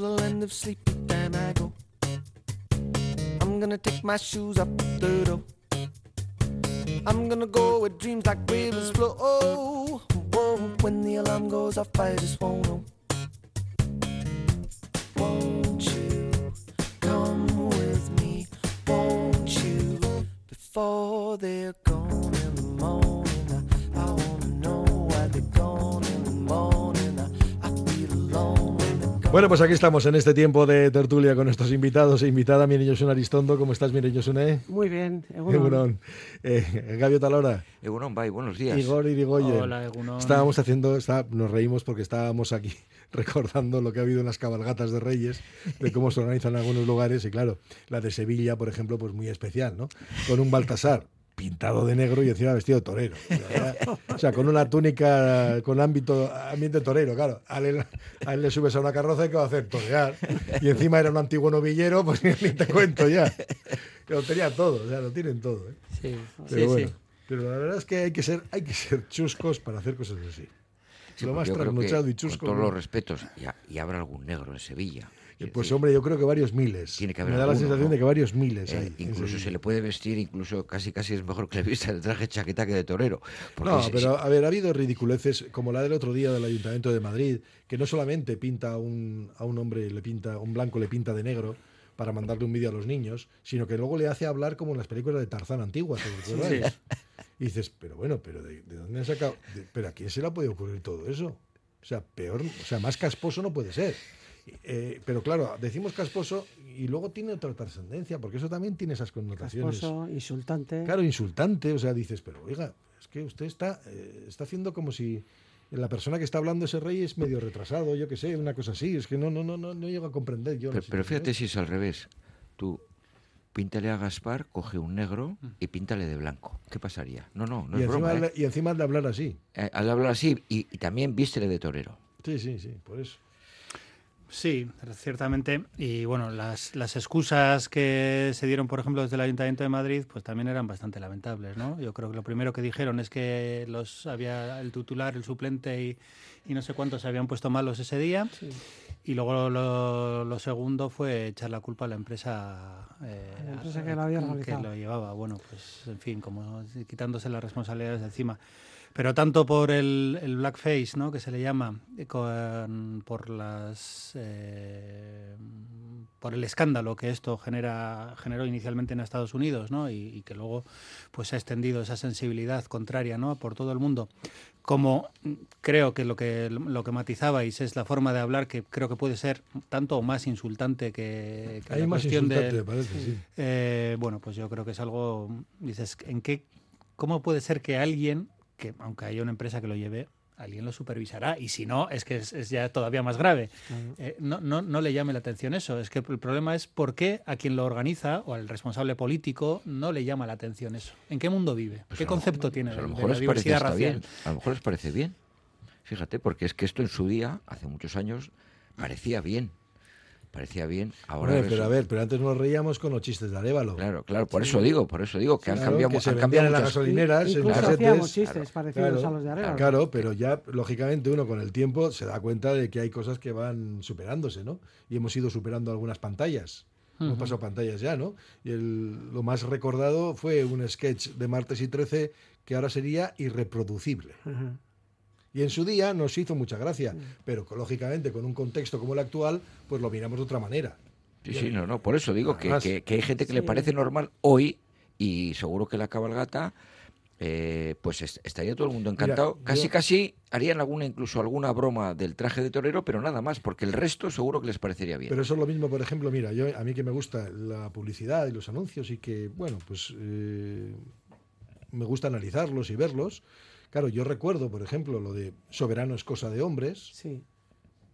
the land of sleep, then I go. I'm gonna take my shoes up the door. I'm gonna go where dreams like rivers flow. Oh, whoa, when the alarm goes off, I just won't know. Won't you come with me? Won't you before they're Bueno, pues aquí estamos en este tiempo de tertulia con nuestros invitados e invitada, Miren Josune Aristondo. ¿Cómo estás, Miren Josune? Muy bien, Egunon. Egunon. Eh, Gabio Talora. Egunon, bye, buenos días. Igor Irigoyen. Hola, Egunon. Estábamos haciendo, está- nos reímos porque estábamos aquí recordando lo que ha habido en las cabalgatas de Reyes, de cómo se organizan en algunos lugares. Y claro, la de Sevilla, por ejemplo, pues muy especial, ¿no? Con un Baltasar pintado de negro y encima vestido de torero. O sea, con una túnica con ámbito, ambiente torero, claro. A él, a él le subes a una carroza y ¿qué va a hacer? Torear. Y encima era un antiguo novillero, pues ni te cuento ya. Que lo tenía todo, o sea, lo tienen todo. ¿eh? Sí, Pero sí, bueno, sí. pero la verdad es que hay que ser, hay que ser chuscos para hacer cosas así. Sí, lo porque más trasnochado y Con chusco. todos ¿no? los respetos, y habrá algún negro en Sevilla. Eh, Pues decir, hombre, yo creo que varios miles. Tiene que haber Me da la sensación ¿no? de que varios miles eh, hay. incluso se le puede vestir, incluso casi casi es mejor que le vista el traje chaqueta que de torero. No, pero a ver, ha habido ridiculeces como la del otro día del Ayuntamiento de Madrid, que no solamente pinta a un, a un hombre, le pinta, un blanco le pinta de negro para mandarle un vídeo a los niños, sino que luego le hace hablar como en las películas de Tarzán antiguas. ¿te acuerdas? Y dices, pero bueno, pero ¿de, de dónde han sacado? de- ¿Pero a quién se le ha podido ocurrir todo eso? O sea, peor, o sea, más casposo no puede ser. Eh, pero claro, decimos casposo y luego tiene otra trascendencia, porque eso también tiene esas connotaciones. Casposo, insultante. Claro, insultante, o sea, dices, pero oiga, es que usted está, eh, está haciendo como si la persona que está hablando ese rey es medio retrasado, yo qué sé, una cosa así, es que no, no, no, no, no llego a comprender yo. pero, pero fíjate si es al revés. Tú píntale a Gaspar, coge un negro y píntale de blanco. ¿Qué pasaría? No, no, no y, es broma. ¿eh? y encima de hablar así. Eh, Al hablar así, y, y también vístele de torero. Sí, sí, sí, por eso. Sí, ciertamente. Y bueno, las, las excusas que se dieron, por ejemplo, desde el Ayuntamiento de Madrid, pues también eran bastante lamentables, ¿no? Yo creo que lo primero que dijeron es que los había el titular, el suplente y, y no sé cuántos se habían puesto malos ese día. Y luego lo, lo segundo fue echar la culpa a la empresa, eh, la empresa que lo había realizado. lo llevaba. Bueno, pues en fin, como quitándose las responsabilidades de encima. Pero tanto por el, el blackface, ¿no? que se le llama, eh, con- por las eh, por el escándalo que esto genera generó inicialmente en Estados Unidos, ¿no? y, y que luego pues se ha extendido esa sensibilidad contraria, ¿no? por todo el mundo. Como creo que lo que lo que matizabais es la forma de hablar que creo que puede ser tanto o más insultante que, que Hay la más cuestión parece, sí. eh, bueno, pues yo creo que es algo, dices, ¿en qué, ¿cómo puede ser que alguien, que aunque haya una empresa que lo lleve, alguien lo supervisará? Y si no, es que es, es ya todavía más grave. Eh, no, no, no le llame la atención eso. Es que el problema es por qué a quien lo organiza o al responsable político no le llama la atención eso. ¿En qué mundo vive? Pues ¿Qué concepto tiene pues de, a lo de mejor la les diversidad racial? bien. A lo mejor les parece bien. Fíjate, porque es que esto en su día, hace muchos años, parecía bien. Parecía bien. Ahora Hombre, pero a ver, pero antes nos reíamos con los chistes de Arevalo. Claro, claro, por eso digo, por eso digo que han Claro, cambiado, que se han cambiado en las gasolineras, en Incluso casetes. hacíamos chistes Claro, parecidos Claro, a los de Arevalo. Claro, pero ya, lógicamente, uno con el tiempo se da cuenta de que hay cosas que van superándose, ¿no? Y hemos ido superando algunas pantallas. Hemos pasado pantallas ya, ¿no? Y el- lo más recordado fue un sketch de martes y 13 que ahora sería irreproducible. Ajá. Y en su día nos hizo mucha gracia, pero lógicamente con un contexto como el actual, pues lo miramos de otra manera. Sí, sí, no, no, por eso digo que, que- que hay gente que le parece normal hoy y seguro que la cabalgata, eh, pues est- estaría todo el mundo Mira, encantado. yo- casi, casi harían alguna, incluso alguna broma del traje de torero, pero nada más, porque el resto seguro que les parecería bien. Pero eso es lo mismo, por ejemplo, mira, yo a mí que me gusta la publicidad y los anuncios y que, bueno, pues eh, me gusta analizarlos y verlos. Claro, yo recuerdo, por ejemplo, lo de soberano es cosa de hombres. Sí.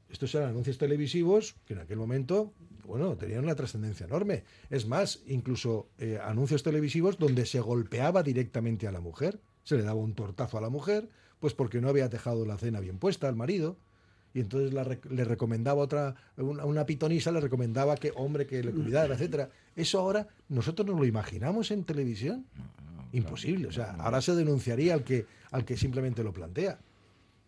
Estos eran anuncios televisivos que en aquel momento, bueno, tenían una trascendencia enorme. Es más, incluso eh, anuncios televisivos donde se golpeaba directamente a la mujer, se le daba un tortazo a la mujer, pues porque no había dejado la cena bien puesta al marido. Y entonces la le recomendaba otra, una, una pitonisa le recomendaba que, hombre, que le cuidara, etcétera. Eso ahora, ¿nosotros nos lo imaginamos en televisión? Imposible. O sea, ahora se denunciaría al que, al que simplemente lo plantea.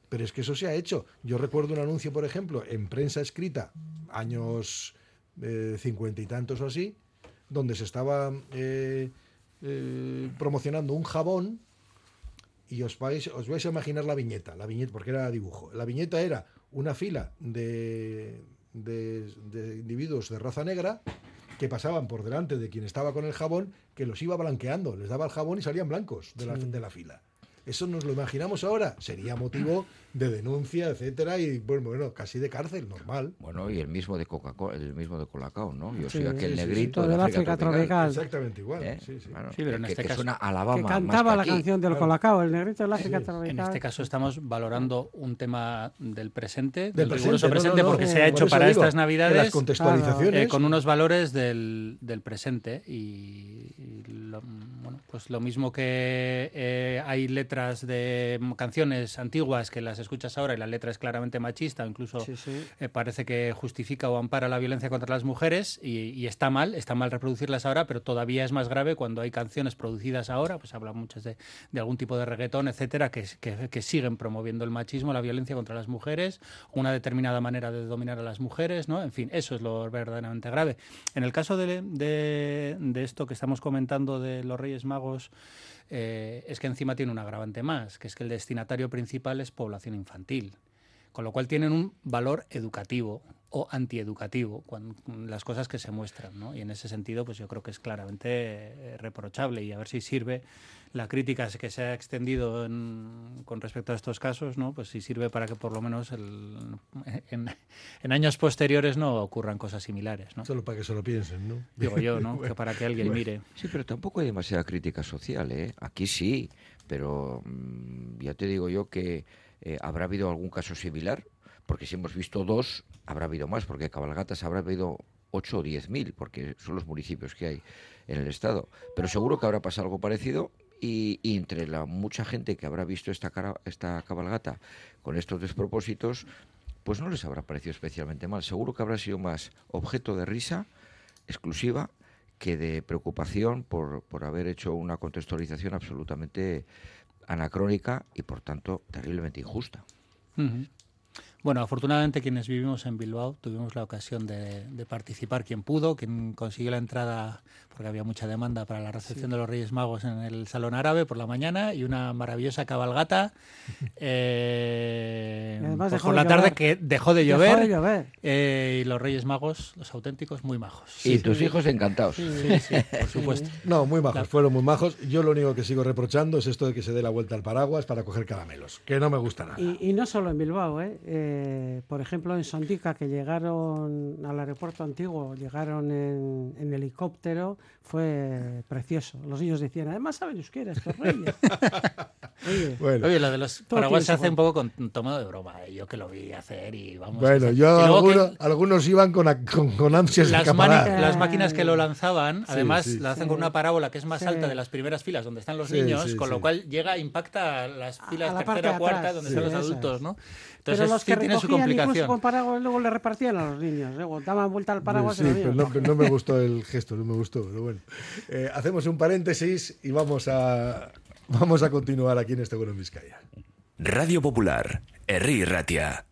Pero es que eso se ha hecho. Yo recuerdo un anuncio, por ejemplo, en prensa escrita, años eh, cincuenta y tantos o así, donde se estaba eh, eh, promocionando un jabón y os vais, os vais a imaginar la viñeta, la viñeta, porque era dibujo. La viñeta era una fila de, de- de individuos de raza negra que pasaban por delante de quien estaba con el jabón, que los iba blanqueando, les daba el jabón y salían blancos de la, de la fila. Eso nos lo imaginamos ahora, sería motivo de denuncia, etcétera, y bueno, bueno, casi de cárcel, normal. Bueno, y el mismo de Coca-Cola, el mismo de Colacao, ¿no? Yo soy aquel sí, negrito sí. de Del África África tropical. tropical. Exactamente igual. ¿eh? sí, sí. Pero en que, este que caso- suena a Alabama. que más cantaba la aquí. canción del claro. Colacao, el negrito del África En tropical. este caso estamos valorando un tema del presente, del, Del riguroso presente, no, presente, no, no. porque se ha hecho para digo estas que Las navidades contextualizaciones. eh, con unos valores del, del presente y, y lo, pues lo mismo que eh, hay letras de canciones antiguas que las escuchas ahora y la letra es claramente machista, o incluso Sí, sí. eh, parece que justifica o ampara la violencia contra las mujeres y, y está mal, está mal reproducirlas ahora, pero todavía es más grave cuando hay canciones producidas ahora, pues hablan muchas de, de algún tipo de reggaetón, etcétera, que, que- que siguen promoviendo el machismo, la violencia contra las mujeres, una determinada manera de dominar a las mujeres, ¿no? En fin, eso es lo verdaderamente grave. En el caso de, de- de esto que estamos comentando de los Reyes Magos, eh, es que encima tiene un agravante más, que es que el destinatario principal es población infantil con lo cual tienen un valor educativo o antieducativo, cuan- las cosas que se muestran, ¿no? Y en ese sentido, pues yo creo que es claramente eh, reprochable y a ver si sirve la crítica que se ha extendido en- con respecto a estos casos, ¿no? Pues si sirve para que por lo menos el- en, en años posteriores no ocurran cosas similares, ¿no? Solo para que se lo piensen, ¿no? Digo yo, ¿no? Que para que alguien mire. Sí, pero tampoco hay demasiada crítica social, ¿eh? Aquí sí, pero mm, ya te digo yo que eh, habrá habido algún caso similar, porque si hemos visto dos, habrá habido más, porque cabalgatas habrá habido 8 o 10 mil, porque son los municipios que hay en el estado. Pero seguro que habrá pasado algo parecido y, entre la mucha gente que habrá visto esta, cara- esta cabalgata con estos despropósitos, pues no les habrá parecido especialmente mal. Seguro que habrá sido más objeto de risa exclusiva que de preocupación por, por haber hecho una contextualización absolutamente anacrónica y por tanto terriblemente injusta. Bueno, afortunadamente quienes vivimos en Bilbao tuvimos la ocasión de, de participar, quien pudo, quien consiguió la entrada, porque había mucha demanda para la recepción de los Reyes Magos en el Salón Árabe por la mañana y una maravillosa cabalgata eh, por, dejó la tarde llover. que dejó de Dejó llover, de llover. eh, y los Reyes Magos, los auténticos, muy majos. y tus hijos encantados. Sí, sí, por supuesto. No, muy majos, La- fueron muy majos. Yo lo único que sigo reprochando es esto de que se dé la vuelta al paraguas para coger caramelos, que no me gusta nada. Y, y no solo en Bilbao, ¿eh? Eh, por ejemplo en Sondica, que llegaron al aeropuerto antiguo, llegaron en, en helicóptero, fue precioso. Los niños decían, además saben euskera estos reyes. Oye, Bueno, Oye, lo de los paraguas se hace un poco con tono de broma. eh, Yo que lo vi hacer y vamos. bueno, yo luego que algunos, algunos iban con, a- con, con ansias de las, escapar. mani- las máquinas que lo lanzaban, Sí, además sí. lo hacen Sí. con una parábola que es más Sí. alta de las primeras filas donde están los Sí, niños, sí, con sí. lo cual llega, impacta a las filas a la tercera, de cuarta, atrás, donde sí, están los adultos, ¿no? pero Entonces los sí que tiene su complicación. con paraguas luego le repartían a los niños. Luego daban vuelta al paraguas Sí, y los pero no, no me gustó el gesto, no me gustó, pero bueno. Eh, hacemos un paréntesis y vamos a, vamos a continuar aquí en este bueno en Vizcaya. Radio Popular, Herri Ratia.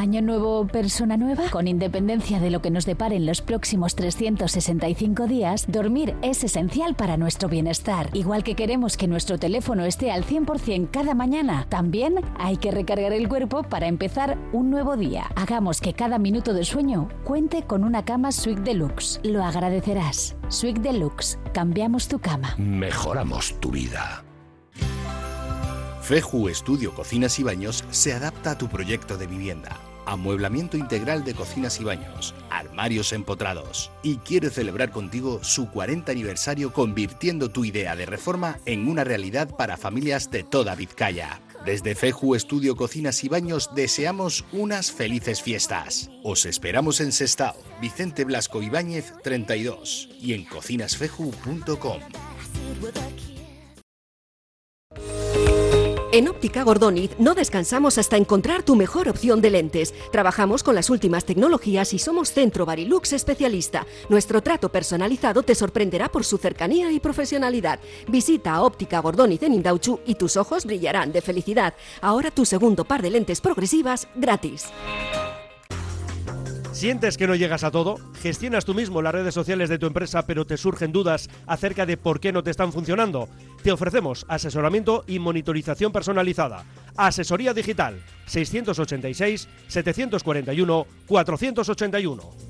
Año nuevo, persona nueva. Con independencia de lo que nos deparen los próximos 365 días, dormir es esencial para nuestro bienestar. Igual que queremos que nuestro teléfono esté al 100% cada mañana, también hay que recargar el cuerpo para empezar un nuevo día. Hagamos que cada minuto de sueño cuente con una cama Sweet Deluxe. Lo agradecerás. Sweet Deluxe. Cambiamos tu cama. Mejoramos tu vida. Feju Estudio Cocinas y Baños se adapta a tu proyecto de vivienda. Amueblamiento integral de cocinas y baños, armarios empotrados. Y quiere celebrar contigo su 40 aniversario convirtiendo tu idea de reforma en una realidad para familias de toda Vizcaya. Desde Feju Estudio Cocinas y Baños deseamos unas felices fiestas. Os esperamos en Sestao, Vicente Blasco Ibáñez 32 y en cocinasfeju.com. En Óptica Gordoniz no descansamos hasta encontrar tu mejor opción de lentes. Trabajamos con las últimas tecnologías y somos Centro Barilux especialista. Nuestro trato personalizado te sorprenderá por su cercanía y profesionalidad. Visita a Óptica Gordoniz en Indauchu y tus ojos brillarán de felicidad. Ahora tu segundo par de lentes progresivas gratis. ¿Sientes que no llegas a todo? ¿Gestionas tú mismo las redes sociales de tu empresa pero te surgen dudas acerca de por qué no te están funcionando? Te ofrecemos asesoramiento y monitorización personalizada. Asesoría digital 686 741 481.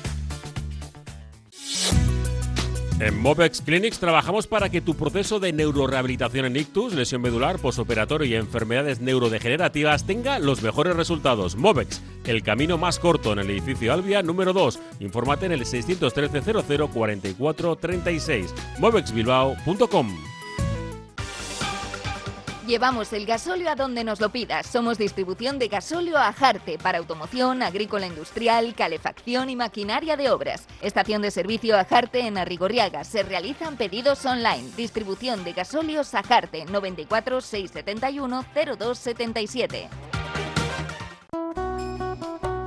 En Movex Clinics trabajamos para que tu proceso de neurorehabilitación en ictus, lesión medular, posoperatorio y enfermedades neurodegenerativas tenga los mejores resultados. Movex, el camino más corto en el edificio Albia número 2. Infórmate en el 613 00 44 36. movexbilbao.com. Llevamos el gasóleo a donde nos lo pidas. Somos distribución de gasóleo a Jarte para automoción, agrícola industrial, calefacción y maquinaria de obras. Estación de servicio a Jarte en Arrigorriaga. Se realizan pedidos online. Distribución de gasóleos a Jarte 94 671 0277.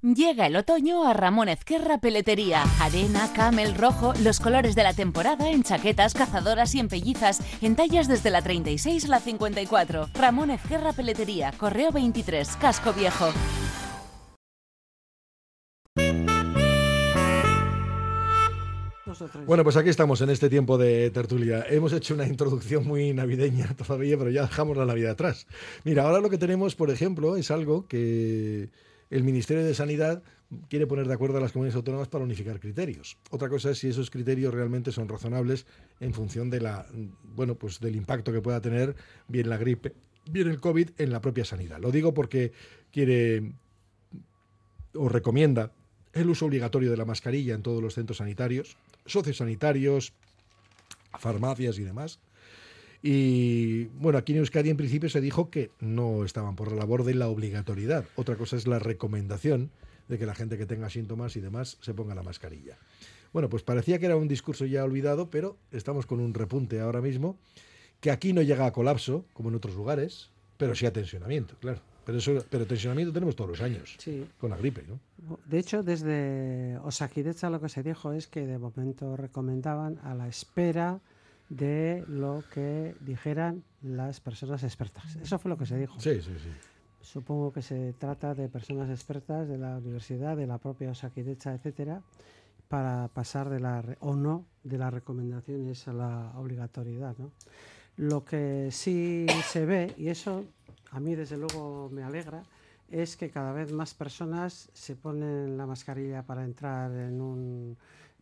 Llega el otoño a Ramón Ezquerra Peletería. Arena, camel, rojo, los colores de la temporada en chaquetas, cazadoras y en pellizas, en tallas desde la 36 a la 54. Ramón Ezquerra Peletería, Correo 23, Casco Viejo. Bueno, pues aquí estamos en este tiempo de tertulia. Hemos hecho una introducción muy navideña todavía, pero ya dejamos la Navidad atrás. Mira, ahora lo que tenemos, por ejemplo, es algo que el Ministerio de Sanidad quiere poner de acuerdo a las comunidades autónomas para unificar criterios. Otra cosa es si esos criterios realmente son razonables en función de la, bueno, pues del impacto que pueda tener bien la gripe, bien el COVID en la propia sanidad. Lo digo porque quiere o recomienda el uso obligatorio de la mascarilla en todos los centros sanitarios, sociosanitarios, farmacias y demás. Y bueno, aquí en Euskadi en principio se dijo que no estaban por la labor de la obligatoriedad. Otra cosa es la recomendación de que la gente que tenga síntomas y demás se ponga la mascarilla. Bueno, pues parecía que era un discurso ya olvidado, pero estamos con un repunte ahora mismo, que aquí no llega a colapso, como en otros lugares, pero sí a tensionamiento, claro. Pero, eso, pero tensionamiento tenemos todos los años, Sí. con la gripe, ¿no? De hecho, desde Osakidecha lo que se dijo es que de momento recomendaban a la espera de lo que dijeran las personas expertas. Eso fue lo que se dijo. Sí, sí, sí. Supongo que se trata de personas expertas de la universidad, de la propia Osakidecha, etcétera, para pasar de la o no de las recomendaciones a la obligatoriedad. ¿no? Lo que sí se ve, y eso a mí desde luego me alegra, es que cada vez más personas se ponen la mascarilla para entrar en un,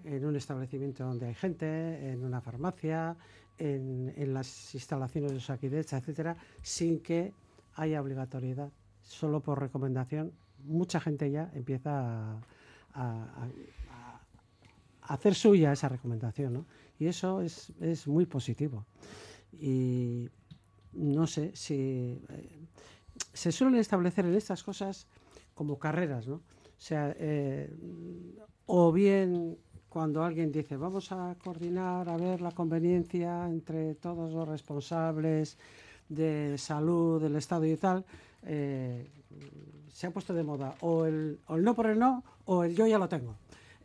en un establecimiento donde hay gente, en una farmacia, en, las instalaciones de Osakidecha, etcétera, sin que haya obligatoriedad, solo por recomendación. Mucha gente ya empieza a hacer suya esa recomendación, ¿no? Y eso es, es muy positivo. Y no sé si eh, se suelen establecer en estas cosas como carreras, ¿no? O sea, eh, o bien cuando alguien dice vamos a coordinar, a ver la conveniencia entre todos los responsables de salud del Estado y tal, eh, se ha puesto de moda o el, o el no por el no o el yo ya lo tengo.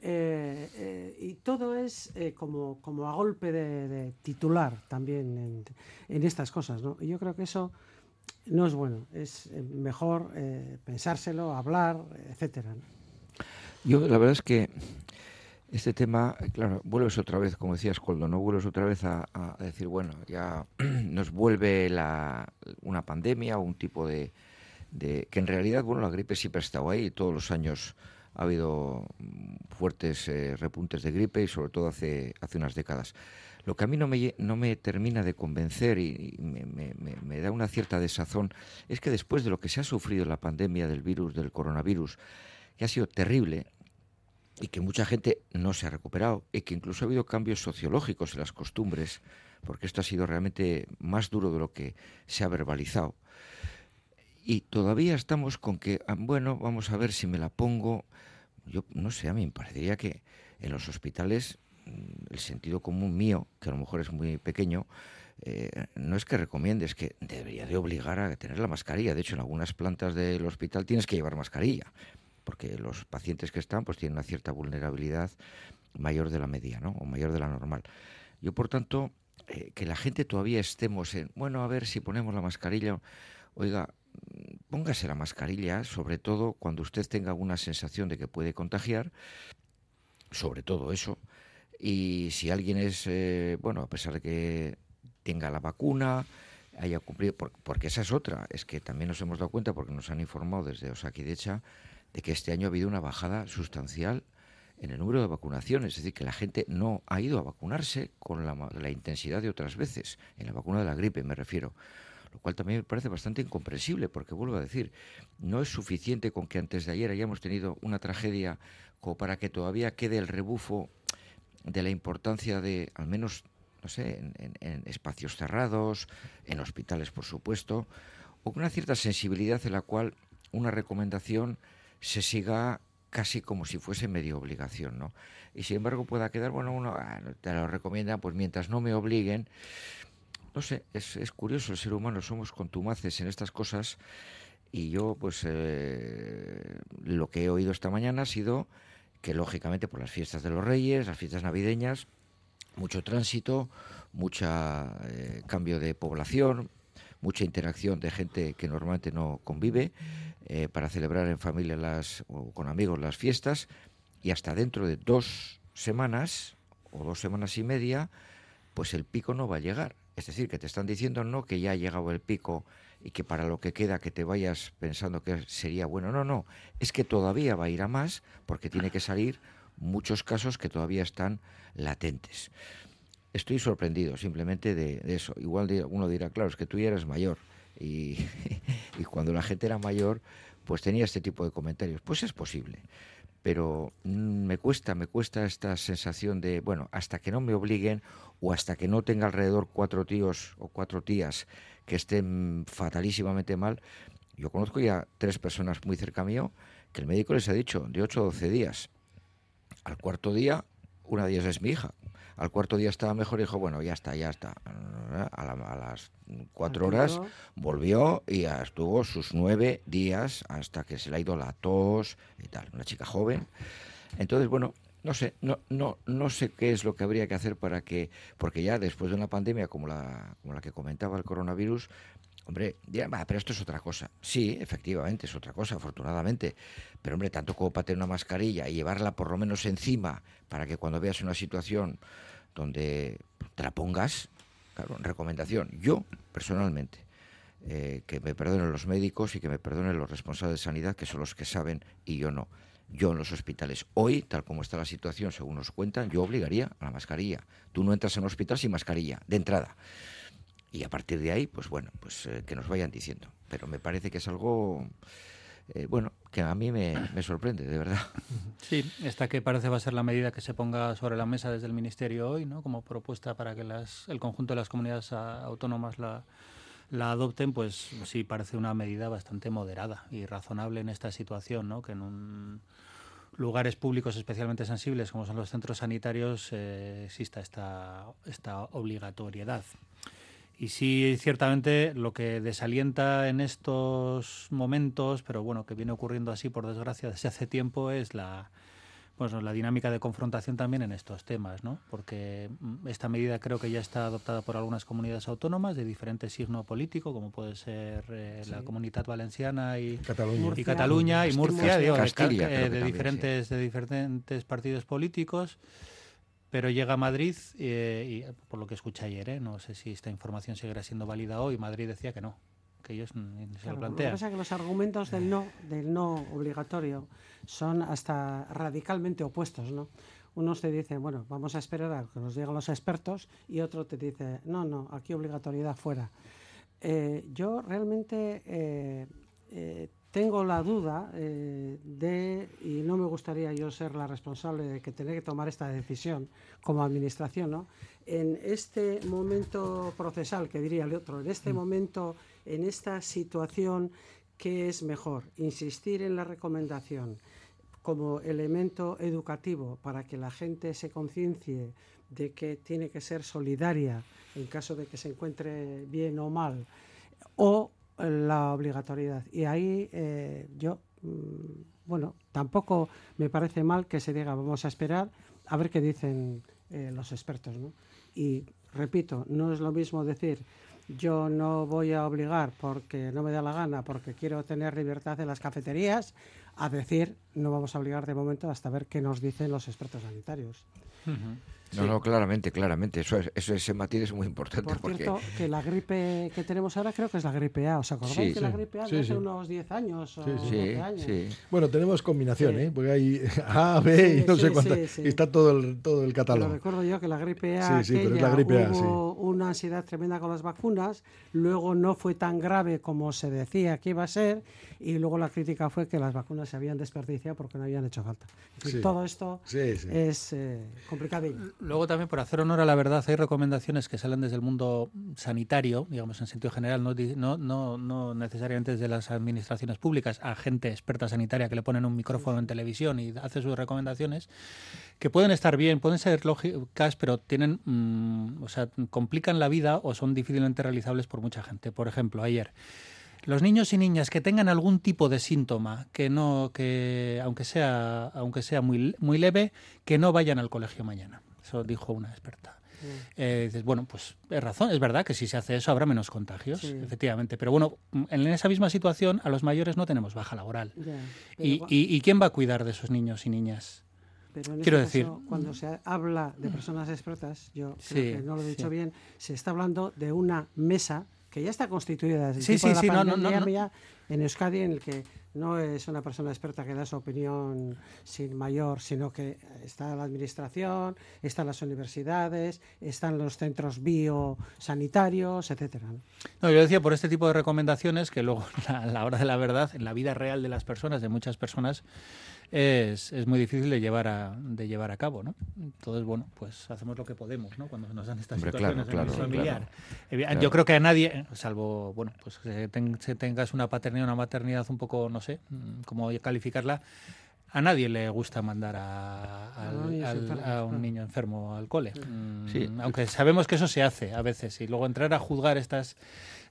Eh, eh, y todo es como, como a golpe de, titular también en, estas cosas. ¿no? Y yo creo que eso no es bueno. Es mejor pensárselo, hablar, etcétera. ¿no? Yo, la verdad es que este tema, eh, claro, vuelves otra vez, como decías, Coldo, ¿no? Vuelves otra vez a, decir, bueno, ya nos vuelve la, una pandemia o un tipo de, de que en realidad, bueno, la gripe siempre ha estado ahí, todos los años ha habido fuertes eh, repuntes de gripe y sobre todo hace, hace unas décadas. Lo que a mí no me, no me termina de convencer y, me, me, me, da una cierta desazón es que después de lo que se ha sufrido la pandemia del virus, del coronavirus, que ha sido terrible y que mucha gente no se ha recuperado y que incluso ha habido cambios sociológicos en las costumbres, porque esto ha sido realmente más duro de lo que se ha verbalizado. Y todavía estamos con que, ah, bueno, vamos a ver si me la pongo. Yo no sé, a mí me parecería que en los hospitales mm, el sentido común mío, que a lo mejor es muy pequeño, eh, no es que recomiende, es que debería de obligar a tener la mascarilla. De hecho, en algunas plantas del hospital tienes que llevar mascarilla, porque los pacientes que están pues tienen una cierta vulnerabilidad mayor de la media, ¿no? O mayor de la normal. Yo, por tanto, eh, que la gente todavía estemos en, bueno, a ver si ponemos la mascarilla. Oiga, póngase la mascarilla, sobre todo cuando usted tenga alguna sensación de que puede contagiar, sobre todo eso. Y si alguien es, eh, bueno, a pesar de que tenga la vacuna, haya cumplido, porque esa es otra, es que también nos hemos dado cuenta, porque nos han informado desde Osakidecha, de que este año ha habido una bajada sustancial en el número de vacunaciones, es decir, que la gente no ha ido a vacunarse con la, intensidad de otras veces, en la vacuna de la gripe me refiero. Lo cual también me parece bastante incomprensible, porque vuelvo a decir, no es suficiente con que antes de ayer hayamos tenido una tragedia como para que todavía quede el rebufo de la importancia de, al menos, no sé, en, espacios cerrados, en hospitales, por supuesto, o con una cierta sensibilidad en la cual una recomendación se siga casi como si fuese medio obligación, ¿no? Y sin embargo pueda quedar, bueno, uno ah, te lo recomienda, pues mientras no me obliguen, no sé, es, es, curioso el ser humano, somos contumaces en estas cosas y yo pues eh, lo que he oído esta mañana ha sido que lógicamente por las fiestas de los reyes, las fiestas navideñas, mucho tránsito, mucho eh, cambio de población, mucha interacción de gente que normalmente no convive eh, para celebrar en familia las, o con amigos las fiestas y hasta dentro de dos semanas o dos semanas y media pues el pico no va a llegar es decir, que te están diciendo no que ya ha llegado el pico y que para lo que queda que te vayas pensando que sería bueno. No, no, es que todavía va a ir a más porque tiene que salir muchos casos que todavía están latentes. Estoy sorprendido simplemente de, eso. Igual uno dirá, claro, es que tú ya eres mayor y, y cuando la gente era mayor pues tenía este tipo de comentarios. Pues es posible pero mm, me cuesta, me cuesta esta sensación de, bueno, hasta que no me obliguen o hasta que no tenga alrededor cuatro tíos o cuatro tías que estén fatalísimamente mal. Yo conozco ya tres personas muy cerca mío que el médico les ha dicho de 8 a 12 días. Al cuarto día, una de ellas es mi hija. Al cuarto día estaba mejor y dijo, bueno, ya está, ya está. A, a las cuatro horas volvió y estuvo sus nueve días hasta que se le ha ido la tos y tal. Una chica joven. Entonces, bueno, no sé, no, no, no sé qué es lo que habría que hacer para que, porque ya después de una pandemia como la, como la que comentaba el coronavirus, hombre, dirán, pero esto es otra cosa. Sí, efectivamente, es otra cosa, afortunadamente. Pero hombre, tanto como para tener una mascarilla y llevarla por lo menos encima para que cuando veas una situación donde te la pongas, claro, recomendación. Yo, personalmente, eh, que me perdonen los médicos y que me perdonen los responsables de sanidad, que son los que saben y yo no yo en los hospitales. Hoy, tal como está la situación, según nos cuentan, yo obligaría a la mascarilla. Tú no entras en un hospital sin mascarilla, de entrada. Y a partir de ahí, pues bueno, pues eh, que nos vayan diciendo. Pero me parece que es algo, eh, bueno, que a mí me, sorprende, de verdad. Sí, esta que parece va a ser la medida que se ponga sobre la mesa desde el Ministerio hoy, ¿no? Como propuesta para que las, el conjunto de las comunidades autónomas la, adopten, pues sí parece una medida bastante moderada y razonable en esta situación, ¿no? Que en un lugares públicos especialmente sensibles como son los centros sanitarios eh, exista esta obligatoriedad. Y sí, ciertamente lo que desalienta en estos momentos, pero bueno, que viene ocurriendo así por desgracia desde hace tiempo, es la, pues, la dinámica de confrontación también en estos temas, ¿no? porque mm, esta medida creo que ya está adoptada por algunas comunidades autónomas de diferente signo político, como puede ser eh, la Comunidad Valenciana y Cataluña y, Cataluña, y Murcia, de, de diferentes, de diferentes partidos políticos. Pero llega a Madrid, eh, y por lo que escuché ayer, ¿eh? no sé si esta información seguirá siendo válida hoy, Madrid decía que no, que ellos ni se Claro, lo lo que plantean. pasa es que los argumentos del no, del no obligatorio son hasta radicalmente opuestos, ¿no? Unos te dicen, bueno, vamos a esperar a que nos lleguen los expertos y otro te dice, no, no, aquí obligatoriedad fuera. Eh, yo realmente eh, tengo la duda eh, de, y no me gustaría yo ser la responsable de que tener que tomar esta decisión como administración, ¿no? En este momento procesal, que diría el otro, en este momento, en esta situación, ¿qué es mejor? Insistir en la recomendación como elemento educativo para que la gente se conciencie de que tiene que ser solidaria en caso de que se encuentre bien o mal, o la obligatoriedad. Y ahí eh, yo, mm, bueno, tampoco me parece mal que se diga vamos a esperar a ver qué dicen eh, los expertos. Y repito, no es lo mismo decir yo no voy a obligar porque no me da la gana, porque quiero tener libertad en las cafeterías, a decir no vamos a obligar de momento hasta ver qué nos dicen los expertos sanitarios. No, no, claramente, claramente. Eso, es- eso ese matiz es muy importante. Por porque cierto, que la gripe que tenemos ahora creo que es la gripe A. ¿Os acordáis Sí, que la sí. gripe A Sí, de hace sí. unos 10 años o Sí, sí. 12 años? Bueno, tenemos combinación, Sí. ¿eh? Porque hay A, B y Sí, no sí, sé cuántas. sí, sí. y Está todo el, todo el Pero catálogo. recuerdo yo que la gripe A, Sí, sí, pero es la gripe A, hubo una ansiedad tremenda con las vacunas, luego no fue tan grave como se decía que iba a ser, y luego la crítica fue que las vacunas se habían desperdiciado porque no habían hecho falta. Sí. Todo esto Sí, sí. es eh, complicadillo. Luego también, por hacer honor a la verdad, hay recomendaciones que salen desde el mundo sanitario, digamos en sentido general, no, no, no, no necesariamente desde las administraciones públicas, a gente experta sanitaria que le ponen un micrófono en televisión y hace sus recomendaciones, que pueden estar bien, pueden ser lógicas, pero tienen, mm, o sea, complican la vida o son difícilmente realizables por mucha gente. Por ejemplo, ayer. Los niños y niñas que tengan algún tipo de síntoma, que no, que aunque sea, aunque sea muy, muy leve, que no vayan al colegio mañana. Eso dijo una experta. Eh, dices, bueno, pues es razón, es verdad que si se hace eso habrá menos contagios, Sí. efectivamente. Pero bueno, en esa misma situación a los mayores no tenemos baja laboral. Ya, ¿Y, y, y quién va a cuidar de esos niños y niñas? Pero en Quiero este decir, caso, cuando se habla de personas expertas, yo Sí, creo que no lo he dicho sí. bien, se está hablando de una mesa que ya está constituida desde el Sí, tiempo de sí, la sí, no, no, no, pandemia en Euskadi, en el que no es una persona experta que da su opinión sin mayor, sino que está la administración, están las universidades, están los centros biosanitarios, etcétera. ¿no? No, yo decía por este tipo de recomendaciones que luego a la hora de la verdad, en la vida real de las personas, de muchas personas, es, es muy difícil de llevar a, de llevar a cabo, ¿no? Entonces, bueno, pues hacemos lo que podemos, ¿no? Cuando nos dan estas Hombre, situaciones claro, familiar. claro. Yo creo que a nadie, salvo, bueno, pues que tengas una paternidad, una maternidad un poco, no sé, mm, cómo calificarla, a nadie le gusta mandar a, al- a un niño enfermo al cole. Mm. Aunque sabemos que eso se hace a veces y luego entrar a juzgar estas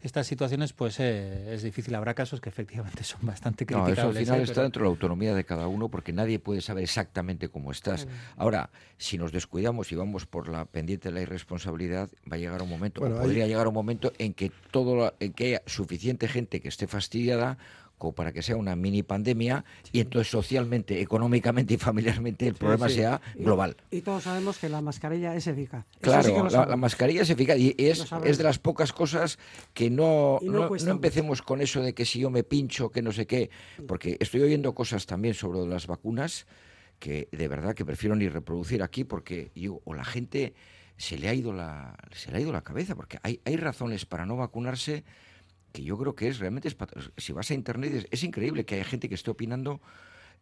estas situaciones pues eh, es difícil. Habrá casos que efectivamente son bastante No, criticables. eso al final ¿eh? está Pero- dentro de la autonomía de cada uno porque nadie puede saber exactamente cómo estás. Ahora, si nos descuidamos y vamos por la pendiente de la irresponsabilidad, va a llegar un momento, Bueno, o hay- podría llegar un momento en que todo, en que haya suficiente gente que esté fastidiada como para que sea una mini pandemia y entonces socialmente, económicamente y familiarmente el problema sí. sea global. Y todos sabemos que la mascarilla es eficaz. Claro, la, mascarilla es eficaz y es, es de las pocas cosas que no, no empecemos con eso de que si yo me pincho, que no sé qué, porque estoy oyendo cosas también sobre las vacunas que de verdad que prefiero ni reproducir aquí porque yo, o la gente se le ha ido la, se le ha ido la cabeza, porque hay, hay razones para no vacunarse que yo creo que es realmente, es si vas a internet, es increíble que haya gente que esté opinando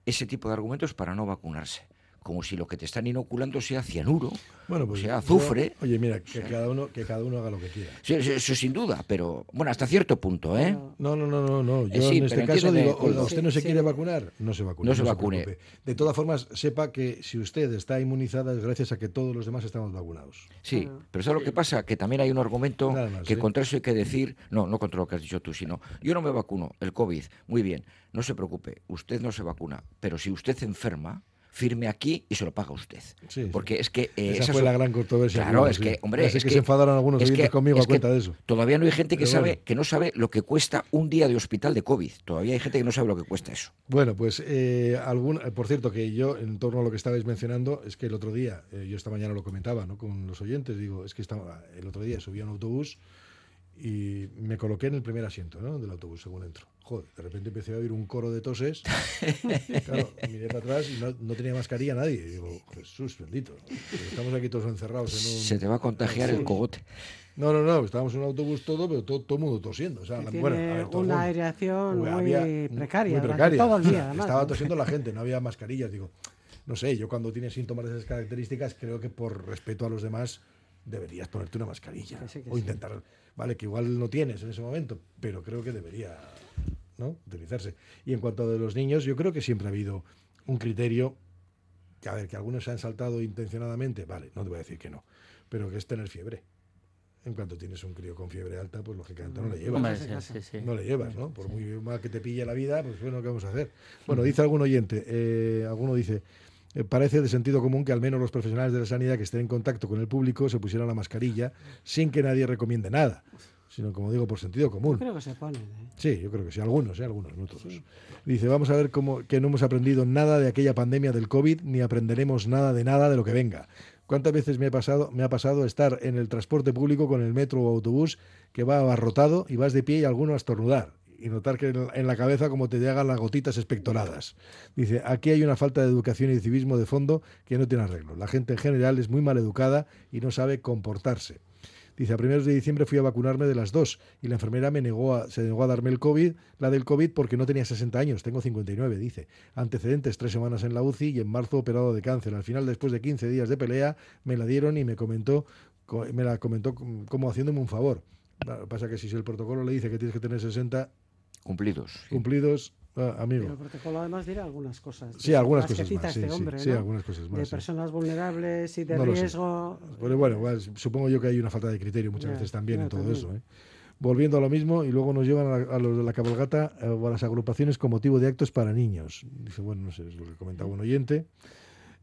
ese tipo de argumentos para no vacunarse. Como si lo que te están inoculando sea cianuro, Bueno, pues o sea, yo- azufre. oye, mira, que cada uno que cada uno haga lo que quiera. Sí, Eso, eso sin duda, pero bueno, hasta cierto punto, ¿eh? No, no, no, no, no. Yo Eh, sí, en este caso digo. ¿usted no se Sí, quiere vacunar? No se vacune. No se vacune. preocupe. De todas formas, sepa que si usted está inmunizada es gracias a que todos los demás estamos vacunados. Sí, pero ¿sabes lo que pasa? Que también hay un argumento más, que ¿eh? contra eso hay que decir, no, no contra lo que has dicho tú, sino yo no me vacuno, el COVID, muy bien, no se preocupe, usted no se vacuna, pero si usted se enferma, firme aquí y se lo paga usted. Sí. Porque es que... eh, Esa fue la gran controversia. Claro, es sí. que, hombre, sé es que, que se enfadaron algunos es que- conmigo a es cuenta de eso. Todavía no hay gente que Pero sabe, bueno. que no sabe lo que cuesta un día de hospital de COVID. Todavía hay gente que no sabe lo que cuesta eso. Bueno, pues eh, algún, eh, por cierto, que yo, en torno a lo que estabais mencionando, es que el otro día, eh, yo esta mañana lo comentaba ¿no? con los oyentes, digo, es que estaba, el otro día subí a un autobús y me coloqué en el primer asiento ¿no? del autobús según entro. Joder, de repente empecé a oír un coro de toses. claro, miré para atrás y no, no tenía mascarilla nadie. Y digo, Jesús bendito. Estamos aquí todos encerrados en un. Se te va a contagiar el cogote. No, no, no, estábamos en un autobús todo, pero todo, todo el mundo tosiendo. O sea, Tiene bueno, a ver, todo el una mundo. aireación muy había- precaria, muy durante precaria. todo el día, además, Estaba tosiendo la gente, no había mascarillas. Digo, no sé, yo cuando tienes síntomas de esas características, creo que por respeto a los demás deberías ponerte una mascarilla. Que sí, que o sí. intentar, vale, que igual no tienes en ese momento, pero creo que debería ¿no? utilizarse. Y en cuanto a los niños, yo creo que siempre ha habido un criterio que, a ver, que algunos se han saltado intencionadamente, vale, no te voy a decir que no, pero que es tener fiebre. En cuanto tienes un crío con fiebre alta, pues lógicamente no le llevas. Hombre, sí, sí, sí. No le llevas, ¿no? Por muy mal que te pille la vida, pues bueno, ¿qué vamos a hacer? Bueno, dice algún oyente, eh, alguno dice, eh, parece de sentido común que al menos los profesionales de la sanidad que estén en contacto con el público se pusieran la mascarilla sin que nadie recomiende nada, sino como digo, por sentido común. Creo que se ponen. ¿eh? Sí, yo creo que sí, algunos, ¿eh? algunos, no todos. Dice, vamos a ver cómo, que no hemos aprendido nada de aquella pandemia del COVID, ni aprenderemos nada de nada de lo que venga. ¿Cuántas veces me, he pasado, me ha pasado estar en el transporte público con el metro o autobús que va abarrotado y vas de pie y alguno a estornudar? Y notar que en la- en la cabeza como te llegan las gotitas espectoradas. Dice, aquí hay una falta de educación y de civismo de fondo que no tiene arreglo. La gente en general es muy mal educada y no sabe comportarse. Dice, a primeros de diciembre fui a vacunarme de las dos y la enfermera me negó a- se negó a darme el COVID, la del COVID porque no tenía 60 años, tengo 59, dice. Antecedentes, tres semanas en la UCI y en marzo operado de cáncer. Al final, después de 15 días de pelea, me la dieron y me comentó, co- me la comentó com- como haciéndome un favor. Pasa que si el protocolo le dice que tienes que tener 60 Cumplidos. sí. Ah, Pero amigo. el protocolo además dirá algunas cosas. Sí, algunas cosas más, sí, este sí, hombre, sí, ¿no? algunas cosas más, De personas vulnerables y de No riesgo. Pero bueno, igual, supongo yo que hay una falta de criterio muchas Ya, veces también en todo también. eso. ¿eh? Volviendo a lo mismo, y luego nos llevan a, a los de la cabalgata eh, o a las agrupaciones con motivo de actos para niños. Dice, bueno, no sé, es lo que comentaba un oyente.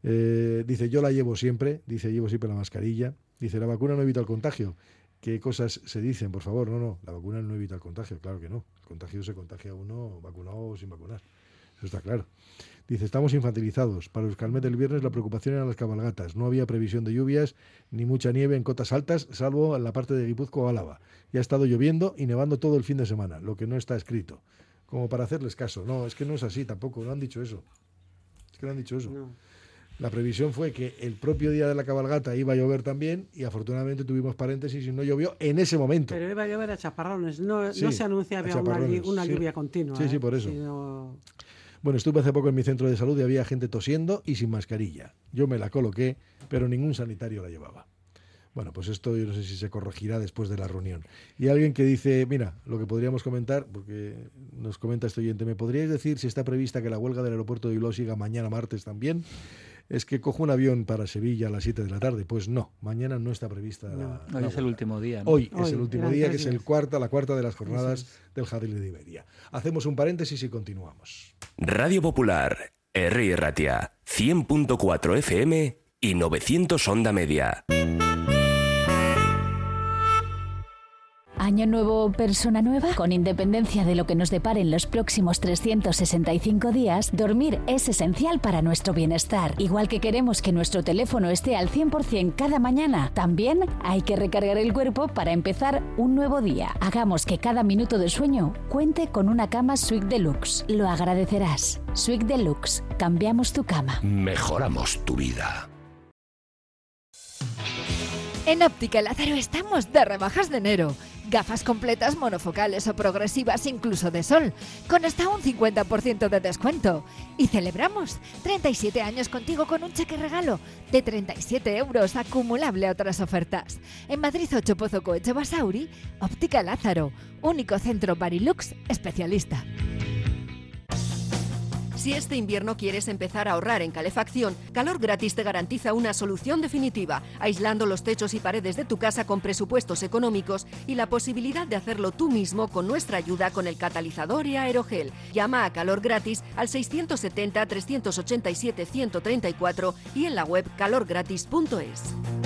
Eh, dice, yo la llevo siempre, dice, llevo siempre la mascarilla. Dice, la vacuna no evita el contagio. ¿Qué cosas se dicen? Por favor, no, no, la vacuna no evita el contagio, claro que no. El contagio se contagia uno vacunado o sin vacunar. Eso está claro. Dice, estamos infantilizados. Para los Calmet del viernes la preocupación eran las cabalgatas. No había previsión de lluvias ni mucha nieve en cotas altas, salvo en la parte de Guipúzcoa o Álava. Ya ha estado lloviendo y nevando todo el fin de semana, lo que no está escrito. Como para hacerles caso. No, es que no es así tampoco, no han dicho eso. Es que no han dicho eso. La previsión fue que el propio día de la cabalgata iba a llover también y afortunadamente tuvimos paréntesis y no llovió en ese momento. Pero iba a llover a chaparrones. No, Sí, no se anunciaba una, sí. lluvia continua. Sí, sí, ¿eh? por eso. Sino- Bueno, estuve hace poco en mi centro de salud y había gente tosiendo y sin mascarilla. Yo me la coloqué, pero ningún sanitario la llevaba. Bueno, pues esto yo no sé si se corregirá después de la reunión. Y alguien que dice, mira, lo que podríamos comentar, porque nos comenta este oyente, ¿me podríais decir si está prevista que la huelga del aeropuerto de Bilbao siga mañana martes también? Es que cojo un avión para Sevilla a las 7 de la tarde. Pues no, mañana no está prevista la, Hoy la es el último día. ¿no? Hoy, es el último día, que es el cuarta, la cuarta de las jornadas del Jadil de Iberia. Hacemos un paréntesis y continuamos. Radio Popular, R. Ratia, 100.4 FM y 900 Onda Media. Año nuevo, persona nueva. Con independencia de lo que nos deparen los próximos 365 días, dormir es esencial para nuestro bienestar. Igual que queremos que nuestro teléfono esté al 100% cada mañana, también hay que recargar el cuerpo para empezar un nuevo día. Hagamos que cada minuto de sueño cuente con una cama Sweet Deluxe. Lo agradecerás. Sweet Deluxe. Cambiamos tu cama. Mejoramos tu vida. En Óptica Lázaro estamos de rebajas de enero. Gafas completas monofocales o progresivas incluso de sol, con hasta un 50% de descuento. Y celebramos 37 años contigo con un cheque regalo de 37 euros acumulable a otras ofertas. En Madrid 8 Pozo Coeche Basauri, Óptica Lázaro, único centro Barilux especialista. Si este invierno quieres empezar a ahorrar en calefacción, Calor Gratis te garantiza una solución definitiva, aislando los techos y paredes de tu casa con presupuestos económicos y la posibilidad de hacerlo tú mismo con nuestra ayuda con el catalizador y aerogel. Llama a Calor Gratis al 670-387-134 y en la web calorgratis.es.